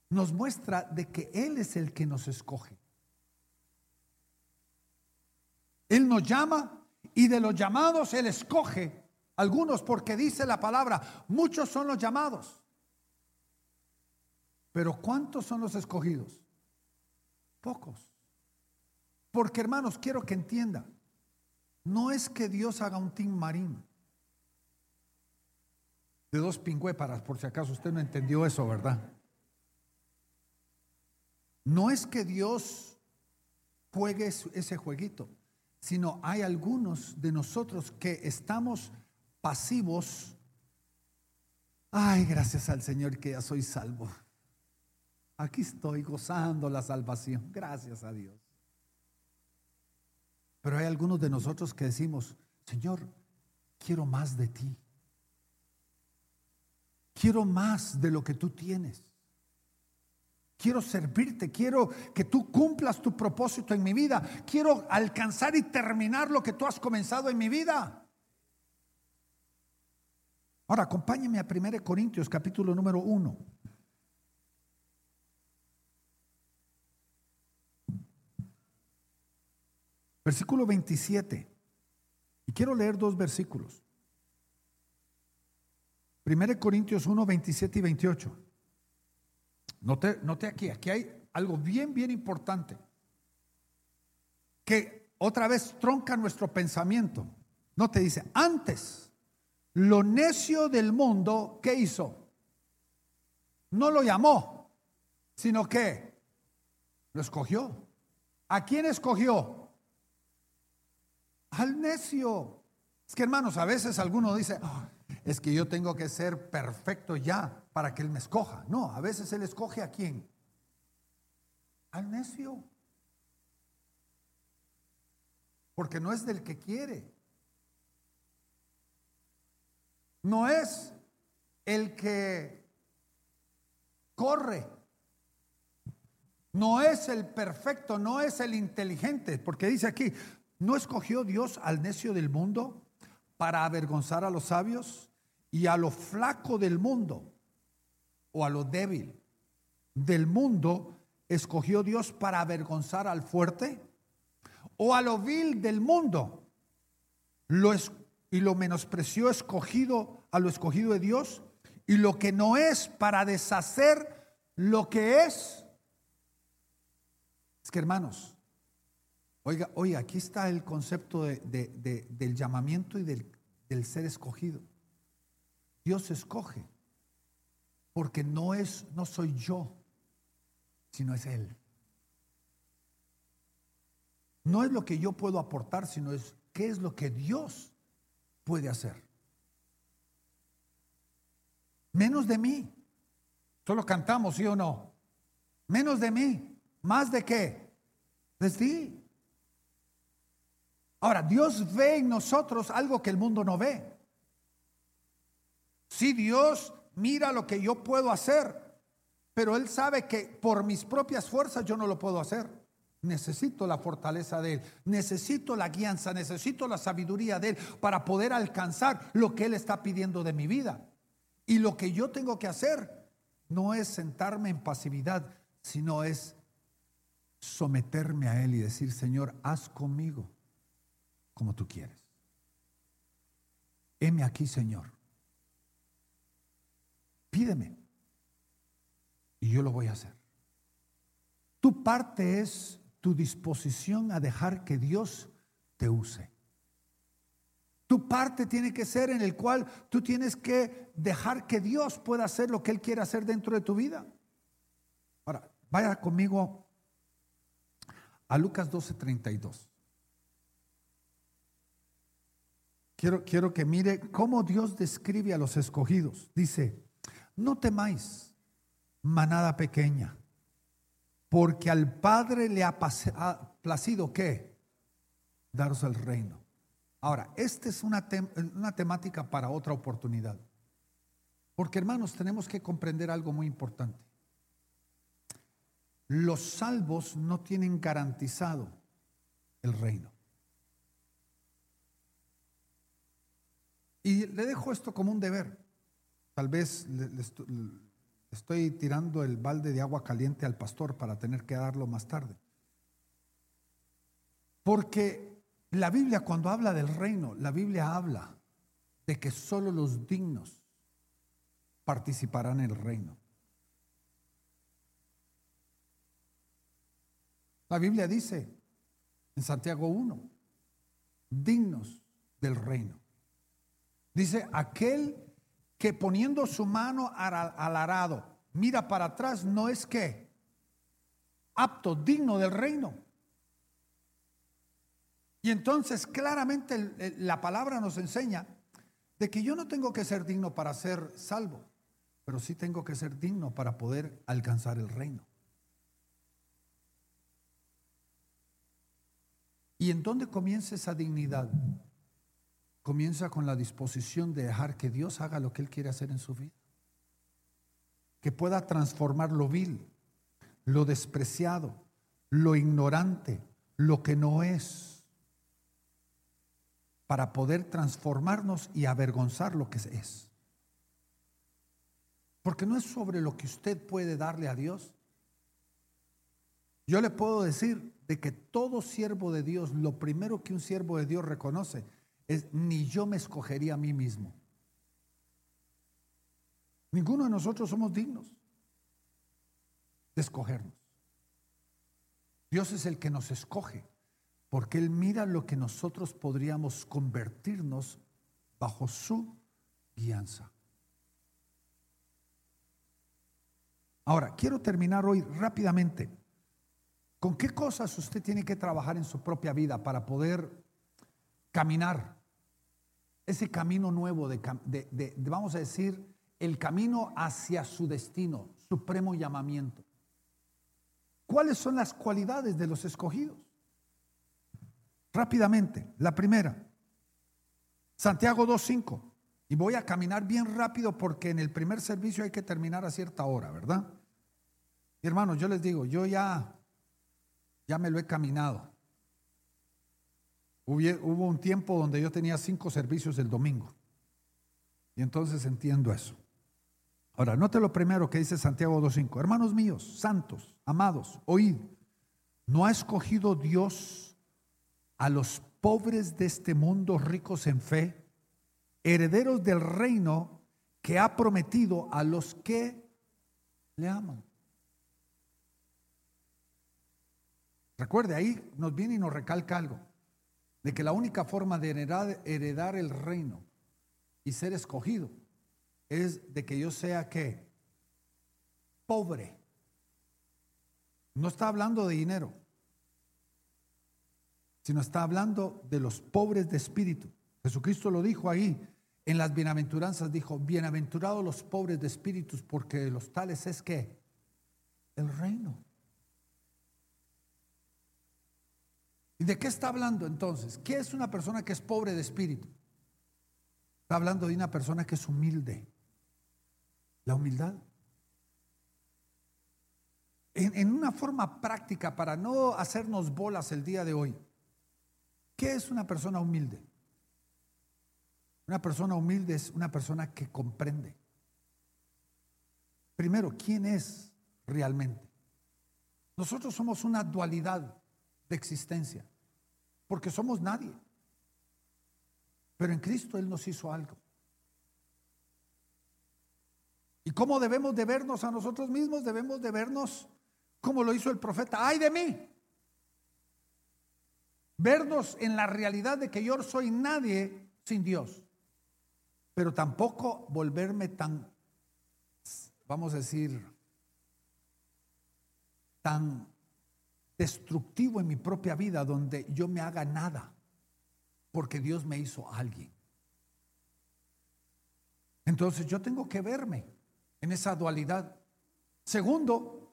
nos muestra de que Él es el que nos escoge. Él nos llama y de los llamados Él escoge algunos porque dice la palabra, muchos son los llamados. Pero ¿cuántos son los escogidos? Pocos. Porque hermanos, quiero que entienda, no es que Dios haga un team marín de dos pingüéparas, por si acaso usted no entendió eso, ¿verdad? No es que Dios juegue ese jueguito, sino hay algunos de nosotros que estamos pasivos. Ay, gracias al Señor que ya soy salvo. Aquí estoy gozando la salvación, gracias a Dios. Pero hay algunos de nosotros que decimos, Señor, quiero más de ti. quiero más de lo que tú tienes. Quiero servirte, quiero que tú cumplas tu propósito en mi vida. Quiero alcanzar y terminar lo que tú has comenzado en mi vida. Ahora, acompáñeme a 1 Corintios capítulo número 1. Versículo 27. Y quiero leer dos versículos. 1 Corintios 1, 27 y 28. Note, note aquí, aquí hay algo bien, bien importante. Que otra vez tronca nuestro pensamiento. No te dice, antes, lo necio del mundo, ¿qué hizo? No lo llamó, sino que lo escogió. ¿A quién escogió? Al necio. Es que hermanos, a veces alguno dice, ah, es que yo tengo que ser perfecto ya para que Él me escoja. No, a veces Él escoge a quién. Al necio. Porque no es del que quiere. No es el que corre. No es el perfecto, no es el inteligente. Porque dice aquí, ¿no escogió Dios al necio del mundo para avergonzar a los sabios? y a lo flaco del mundo o a lo débil del mundo escogió Dios para avergonzar al fuerte o a lo vil del mundo lo es, y lo menospreció escogido a lo escogido de Dios y lo que no es para deshacer lo que es. Es que hermanos, oiga, oiga, aquí está el concepto del llamamiento y del ser escogido. Dios escoge, porque no es, no soy yo, sino es Él. No es lo que yo puedo aportar, sino es qué es lo que Dios puede hacer. Menos de mí. Solo cantamos, ¿sí o no? Menos de mí. ¿Más de qué? De ti. Ahora, Dios ve en nosotros algo que el mundo no ve. Si Dios mira lo que yo puedo hacer, pero Él sabe que por mis propias fuerzas yo no lo puedo hacer. Necesito la fortaleza de Él, necesito la guianza, necesito la sabiduría de Él para poder alcanzar lo que Él está pidiendo de mi vida. Y lo que yo tengo que hacer no es sentarme en pasividad, sino es someterme a Él y decir, Señor, haz conmigo como tú quieres. Heme aquí, Señor. Pídeme. Y yo lo voy a hacer. Tu parte es tu disposición a dejar que Dios te use. Tu parte tiene que ser en el cual tú tienes que dejar que Dios pueda hacer lo que Él quiere hacer dentro de tu vida. Ahora, vaya conmigo a Lucas 12:32. Quiero, quiero que mire cómo Dios describe a los escogidos. Dice, no temáis, manada pequeña, porque al Padre le ha placido qué? Daros el reino. Ahora, esta es una, una temática para otra oportunidad. Porque hermanos, tenemos que comprender algo muy importante. Los salvos no tienen garantizado el reino. Y le dejo esto como un deber. Tal vez estoy tirando el balde de agua caliente al pastor para tener que darlo más tarde. Porque la Biblia cuando habla del reino, la Biblia habla de que solo los dignos participarán en el reino. La Biblia dice en Santiago 1, dignos del reino. Dice, aquel que poniendo su mano al, arado mira para atrás no es que apto, digno del reino. Y entonces claramente la palabra nos enseña de que yo no tengo que ser digno para ser salvo, pero sí tengo que ser digno para poder alcanzar el reino. ¿Y en dónde comienza esa dignidad? Comienza con la disposición de dejar que Dios haga lo que Él quiere hacer en su vida. que pueda transformar lo vil, lo despreciado, lo ignorante, lo que no es, para poder transformarnos y avergonzar lo que es. Porque no es sobre lo que usted puede darle a Dios. Yo le puedo decir de que todo siervo de Dios, lo primero que un siervo de Dios reconoce es, ni yo me escogería a mí mismo. Ninguno de nosotros somos dignos de escogernos. Dios es el que nos escoge, porque Él mira lo que nosotros podríamos convertirnos bajo su guianza. Ahora, quiero terminar hoy rápidamente. ¿Con qué cosas usted tiene que trabajar en su propia vida para poder caminar ese camino nuevo de, vamos a decir, el camino hacia su destino, supremo llamamiento? ¿Cuáles son las cualidades de los escogidos? Rápidamente, la primera, Santiago 2.5. Y voy a caminar bien rápido porque en el primer servicio hay que terminar a cierta hora, ¿verdad? Hermanos, yo les digo, yo ya, ya me lo he caminado. Hubo un tiempo donde yo tenía cinco servicios el domingo. Y entonces entiendo eso. Ahora, note lo primero que dice Santiago 2.5. Hermanos míos, santos, amados, oíd, ¿no ha escogido Dios a los pobres de este mundo ricos en fe, herederos del reino que ha prometido a los que le aman? Recuerde, ahí nos viene y nos recalca algo, de que la única forma de heredar, el reino y ser escogido es de que yo sea que pobre. No está hablando de dinero, sino está hablando de los pobres de espíritu. Jesucristo lo dijo ahí en las bienaventuranzas, dijo, bienaventurados los pobres de espíritus, porque los tales es que el reino. ¿Y de qué está hablando entonces? ¿Qué es una persona que es pobre de espíritu? Está hablando de una persona que es humilde. La humildad. En, una forma práctica, para no hacernos bolas el día de hoy, ¿qué es una persona humilde? Una persona humilde es una persona que comprende. Primero, ¿quién es realmente? Nosotros somos una dualidad de existencia, porque somos nadie. Pero en Cristo Él nos hizo algo. ¿Y cómo debemos de vernos a nosotros mismos? Debemos de vernos como lo hizo el profeta. ¡Ay de mí! Vernos en la realidad de que yo soy nadie sin Dios. Pero tampoco volverme tan, vamos a decir, tan destructivo en mi propia vida donde yo me haga nada porque Dios me hizo alguien. Entonces yo tengo que verme en esa dualidad. Segundo,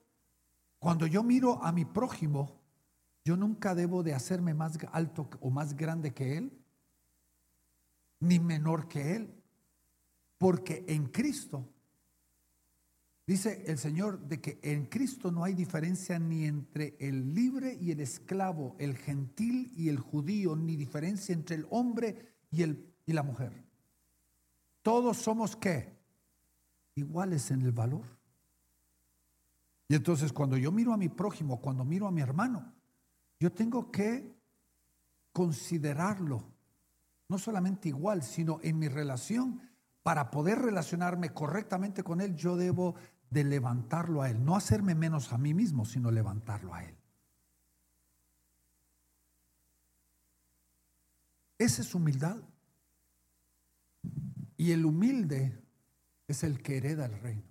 cuando yo miro a mi prójimo, yo nunca debo de hacerme más alto o más grande que él, ni menor que él, porque en Cristo, dice el Señor, de que en Cristo no hay diferencia ni entre el libre y el esclavo, el gentil y el judío, ni diferencia entre el hombre y, el, y la mujer. Todos somos qué? iguales en el valor. Y entonces cuando yo miro a mi prójimo, cuando miro a mi hermano, yo tengo que considerarlo, no solamente igual, sino en mi relación, para poder relacionarme correctamente con él, yo debo de levantarlo a él, no hacerme menos a mí mismo, sino levantarlo a él. Esa es humildad. Y el humilde es el que hereda el reino.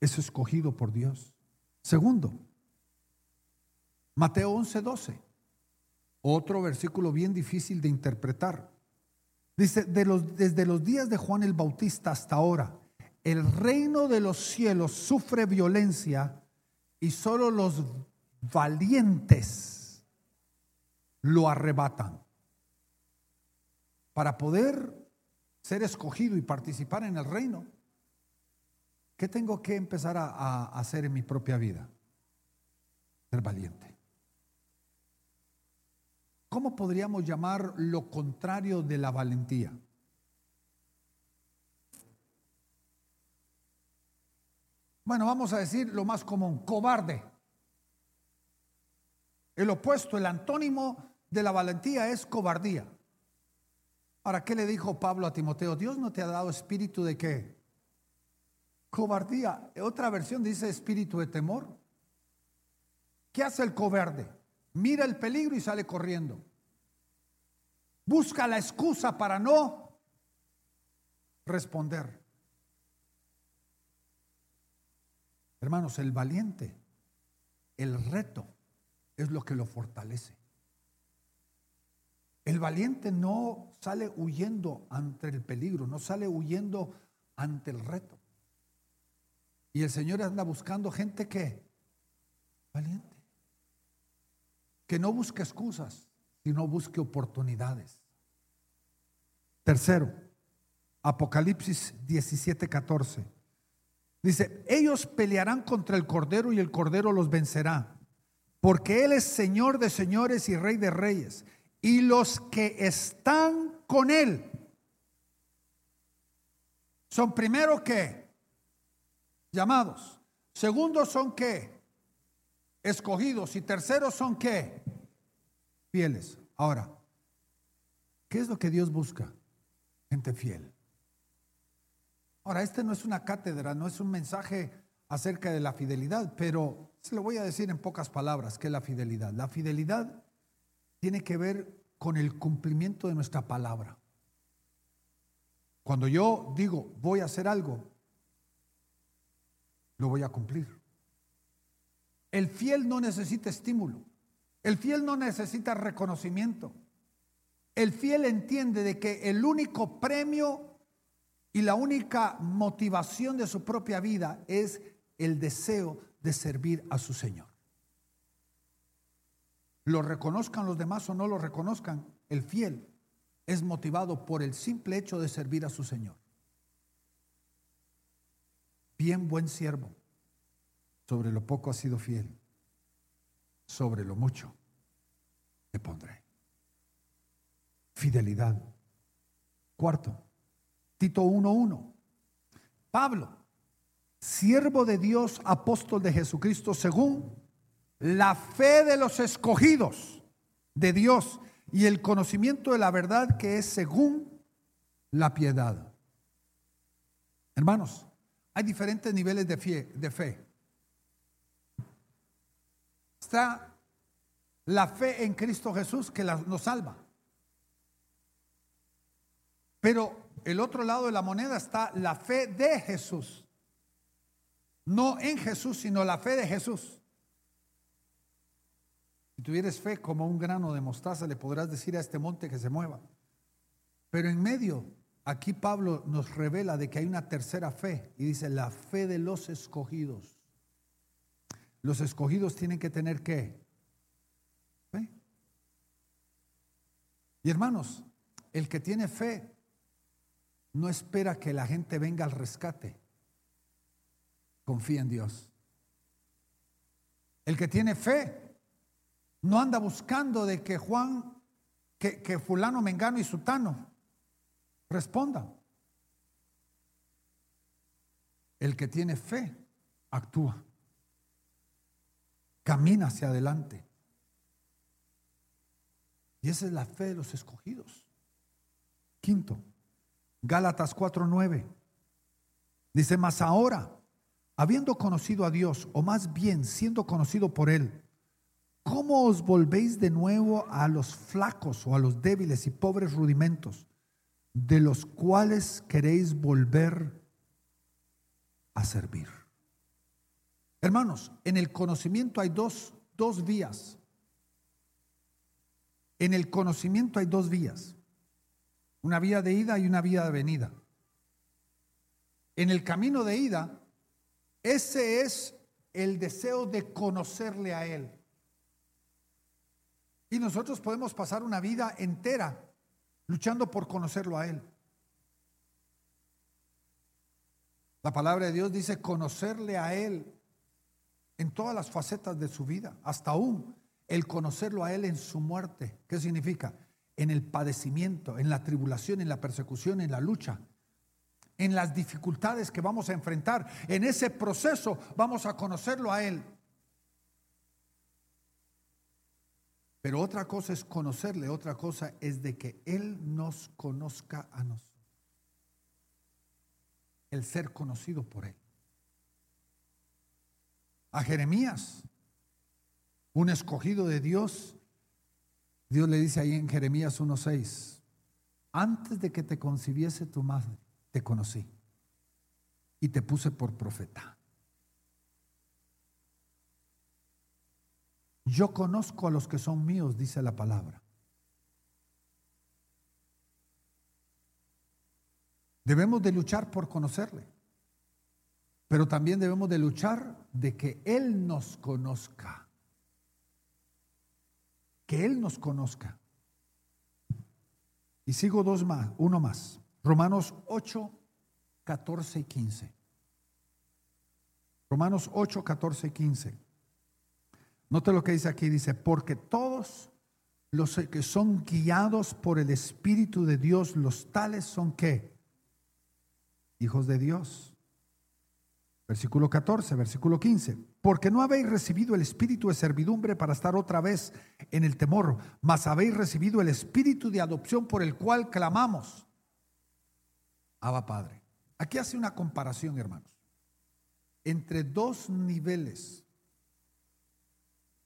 Es escogido por Dios. Segundo, Mateo 11, 12. Otro versículo bien difícil de interpretar. Dice, desde los días de Juan el Bautista hasta ahora, el reino de los cielos sufre violencia y solo los valientes lo arrebatan. Para poder ser escogido y participar en el reino, ¿qué tengo que empezar a hacer en mi propia vida? Ser valiente. ¿Cómo podríamos llamar lo contrario de la valentía? Bueno, vamos a decir lo más común, cobarde. El opuesto, el antónimo de la valentía es cobardía. Ahora, ¿qué le dijo Pablo a Timoteo? Dios no te ha dado espíritu de qué? Cobardía. Otra versión dice espíritu de temor. ¿Qué hace el cobarde? Mira el peligro y sale corriendo. Busca la excusa para no responder. Hermanos, el valiente, el reto es lo que lo fortalece. El valiente no sale huyendo ante el peligro, no sale huyendo ante el reto. Y el Señor anda buscando gente que, valiente, que no busque excusas, sino busque oportunidades. Tercero, Apocalipsis 17, 14. Dice, ellos pelearán contra el Cordero y el Cordero los vencerá, porque Él es Señor de señores y Rey de reyes y los que están con él son primero que llamados, segundo son que escogidos y terceros son que fieles. Ahora, ¿qué es lo que Dios busca? Gente fiel. Ahora, este no es una cátedra, no es un mensaje acerca de la fidelidad, pero se lo voy a decir en pocas palabras, ¿qué es la fidelidad? La fidelidad tiene que ver con el cumplimiento de nuestra palabra. Cuando yo digo voy a hacer algo, lo voy a cumplir. El fiel no necesita estímulo. El fiel no necesita reconocimiento. El fiel entiende de que el único premio y la única motivación de su propia vida es el deseo de servir a su Señor lo reconozcan los demás o no lo reconozcan, el fiel es motivado por el simple hecho de servir a su Señor. Bien buen siervo, sobre lo poco has sido fiel, sobre lo mucho te pondré. Fidelidad. Cuarto, Tito 1.1. Pablo, siervo de Dios, apóstol de Jesucristo, según la fe de los escogidos de Dios y el conocimiento de la verdad que es según la piedad. Hermanos, hay diferentes niveles de fe. De fe. Está la fe en Cristo Jesús que nos salva. Pero el otro lado de la moneda está la fe de Jesús. No en Jesús, sino la fe de Jesús. Si tuvieres fe como un grano de mostaza, le podrás decir a este monte que se mueva. Pero en medio, aquí Pablo nos revela de que hay una tercera fe y dice la fe de los escogidos. Los escogidos tienen que tener qué? Fe. Y hermanos, el que tiene fe no espera que la gente venga al rescate. Confía en Dios. El que tiene fe no anda buscando de que Juan, que, que fulano, mengano y sutano respondan. El que tiene fe actúa, camina hacia adelante. Y esa es la fe de los escogidos. Quinto, Gálatas 4:9. Dice, mas ahora, habiendo conocido a Dios, o más bien siendo conocido por Él, ¿Cómo os volvéis de nuevo a los flacos o a los débiles y pobres rudimentos de los cuales queréis volver a servir? Hermanos, en el conocimiento hay dos, dos vías. En el conocimiento hay dos vías. Una vía de ida y una vía de venida. En el camino de ida, ese es el deseo de conocerle a Él. Y nosotros podemos pasar una vida entera luchando por conocerlo a Él. La palabra de Dios dice conocerle a Él en todas las facetas de su vida, hasta aún el conocerlo a Él en su muerte. ¿Qué significa? En el padecimiento, en la tribulación, en la persecución, en la lucha, en las dificultades que vamos a enfrentar. En ese proceso vamos a conocerlo a Él. Pero otra cosa es conocerle, otra cosa es de que Él nos conozca a nosotros. El ser conocido por Él. A Jeremías, un escogido de Dios, Dios le dice ahí en Jeremías 1.6, antes de que te concibiese tu madre, te conocí y te puse por profeta. Yo conozco a los que son míos, dice la palabra. Debemos de luchar por conocerle, pero también debemos de luchar de que Él nos conozca. Que Él nos conozca. Y sigo dos más, uno más. Romanos 8, 14 y 15. Romanos 8, 14 y 15. Note lo que dice aquí, dice, porque todos los que son guiados por el Espíritu de Dios, los tales son qué? Hijos de Dios. Versículo 14, versículo 15. Porque no habéis recibido el espíritu de servidumbre para estar otra vez en el temor, mas habéis recibido el espíritu de adopción por el cual clamamos. Abba Padre. Aquí hace una comparación, hermanos, entre dos niveles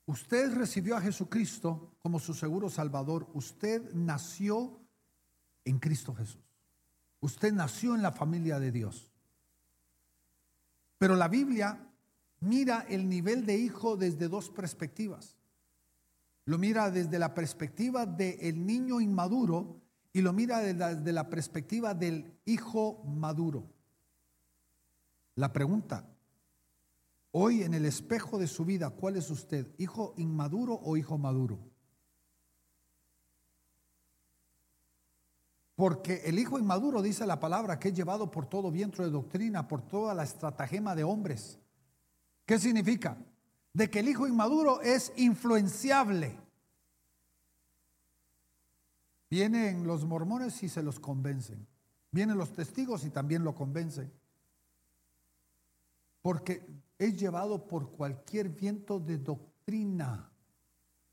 Usted recibió a Jesucristo como su seguro salvador. Usted nació en Cristo Jesús. Usted nació en la familia de Dios. Pero la Biblia mira el nivel de hijo desde dos perspectivas. Lo mira desde la perspectiva del niño inmaduro y lo mira desde la perspectiva del hijo maduro. La pregunta, Hoy en el espejo de su vida, ¿cuál es usted? ¿Hijo inmaduro o hijo maduro? Porque el hijo inmaduro dice la palabra que es llevado por todo viento de doctrina, por toda la estratagema de hombres. ¿Qué significa? De que el hijo inmaduro es influenciable. Vienen los mormones y se los convencen. Vienen los testigos y también lo convencen. Porque es llevado por cualquier viento de doctrina,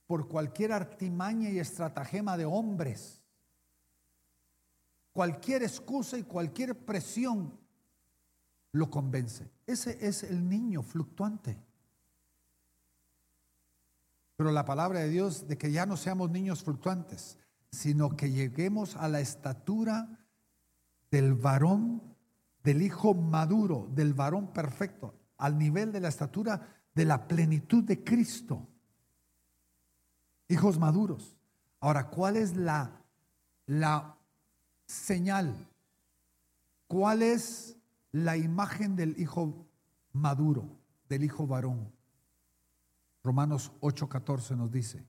por cualquier artimaña y estratagema de hombres. Cualquier excusa y cualquier presión lo convence. Ese es el niño fluctuante. Pero la palabra de Dios de que ya no seamos niños fluctuantes, sino que lleguemos a la estatura del varón, del hijo maduro, del varón perfecto al nivel de la estatura de la plenitud de Cristo. Hijos maduros. Ahora, ¿cuál es la, la señal? ¿Cuál es la imagen del hijo maduro, del hijo varón? Romanos 8:14 nos dice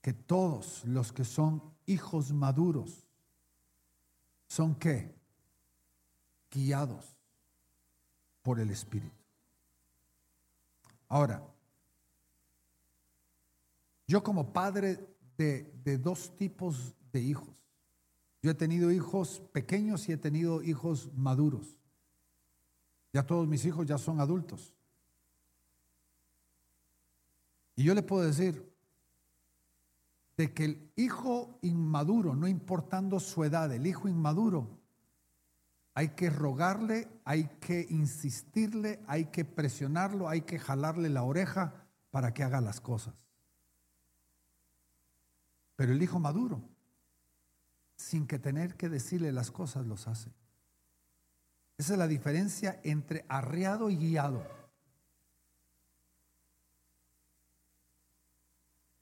que todos los que son hijos maduros son qué? Guiados por el Espíritu. Ahora, yo como padre de, dos tipos de hijos, yo he tenido hijos pequeños y he tenido hijos maduros. Ya todos mis hijos ya son adultos. Y yo le puedo decir de que el hijo inmaduro, no importando su edad, el hijo inmaduro hay que rogarle, hay que insistirle, hay que presionarlo, hay que jalarle la oreja para que haga las cosas. Pero el hijo maduro, sin que tener que decirle las cosas, los hace. Esa es la diferencia entre arreado y guiado.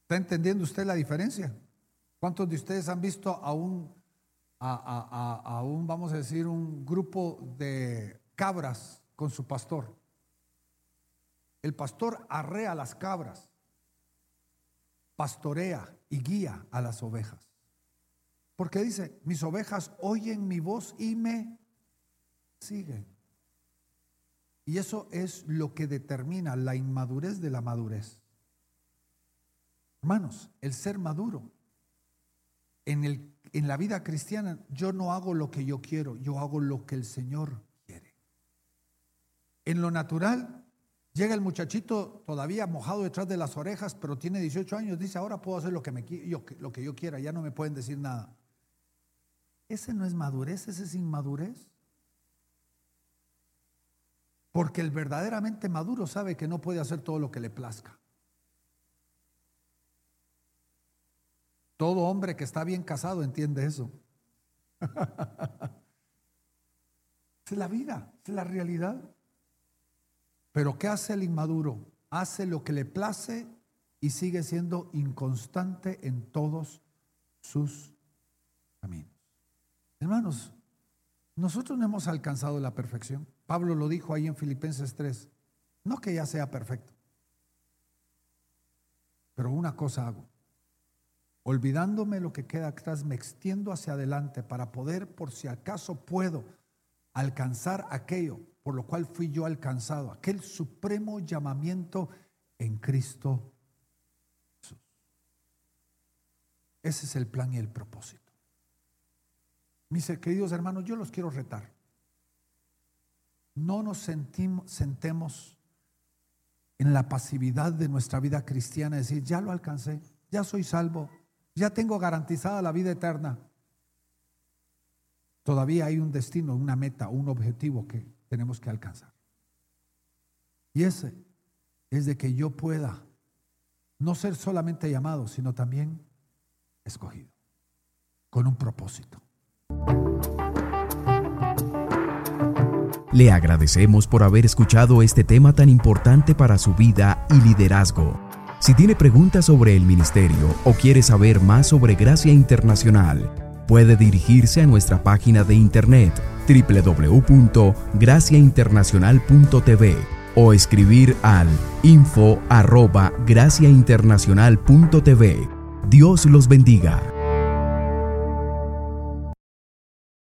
¿Está entendiendo usted la diferencia? ¿Cuántos de ustedes han visto a un a, un, vamos a decir, un grupo de cabras con su pastor. El pastor arrea las cabras, pastorea y guía a las ovejas. Porque dice, mis ovejas oyen mi voz y me siguen. Y eso es lo que determina la inmadurez de la madurez. Hermanos, el ser maduro. En, el, en la vida cristiana yo no hago lo que yo quiero, yo hago lo que el Señor quiere. En lo natural, llega el muchachito todavía mojado detrás de las orejas, pero tiene 18 años, dice, ahora puedo hacer lo que, me, yo, lo que yo quiera, ya no me pueden decir nada. Ese no es madurez, ese es inmadurez. Porque el verdaderamente maduro sabe que no puede hacer todo lo que le plazca. Todo hombre que está bien casado entiende eso. es la vida, es la realidad. Pero ¿qué hace el inmaduro? Hace lo que le place y sigue siendo inconstante en todos sus caminos. Hermanos, nosotros no hemos alcanzado la perfección. Pablo lo dijo ahí en Filipenses 3. No que ya sea perfecto, pero una cosa hago olvidándome lo que queda atrás, me extiendo hacia adelante para poder, por si acaso puedo, alcanzar aquello por lo cual fui yo alcanzado, aquel supremo llamamiento en Cristo Jesús. Ese es el plan y el propósito. Mis queridos hermanos, yo los quiero retar. No nos sentimos, sentemos en la pasividad de nuestra vida cristiana, decir, ya lo alcancé, ya soy salvo, ya tengo garantizada la vida eterna. Todavía hay un destino, una meta, un objetivo que tenemos que alcanzar. Y ese es de que yo pueda no ser solamente llamado, sino también escogido, con un propósito. Le agradecemos por haber escuchado este tema tan importante para su vida y liderazgo. Si tiene preguntas sobre el ministerio o quiere saber más sobre Gracia Internacional, puede dirigirse a nuestra página de internet www.graciainternacional.tv o escribir al info arroba graciainternacional.tv. Dios los bendiga.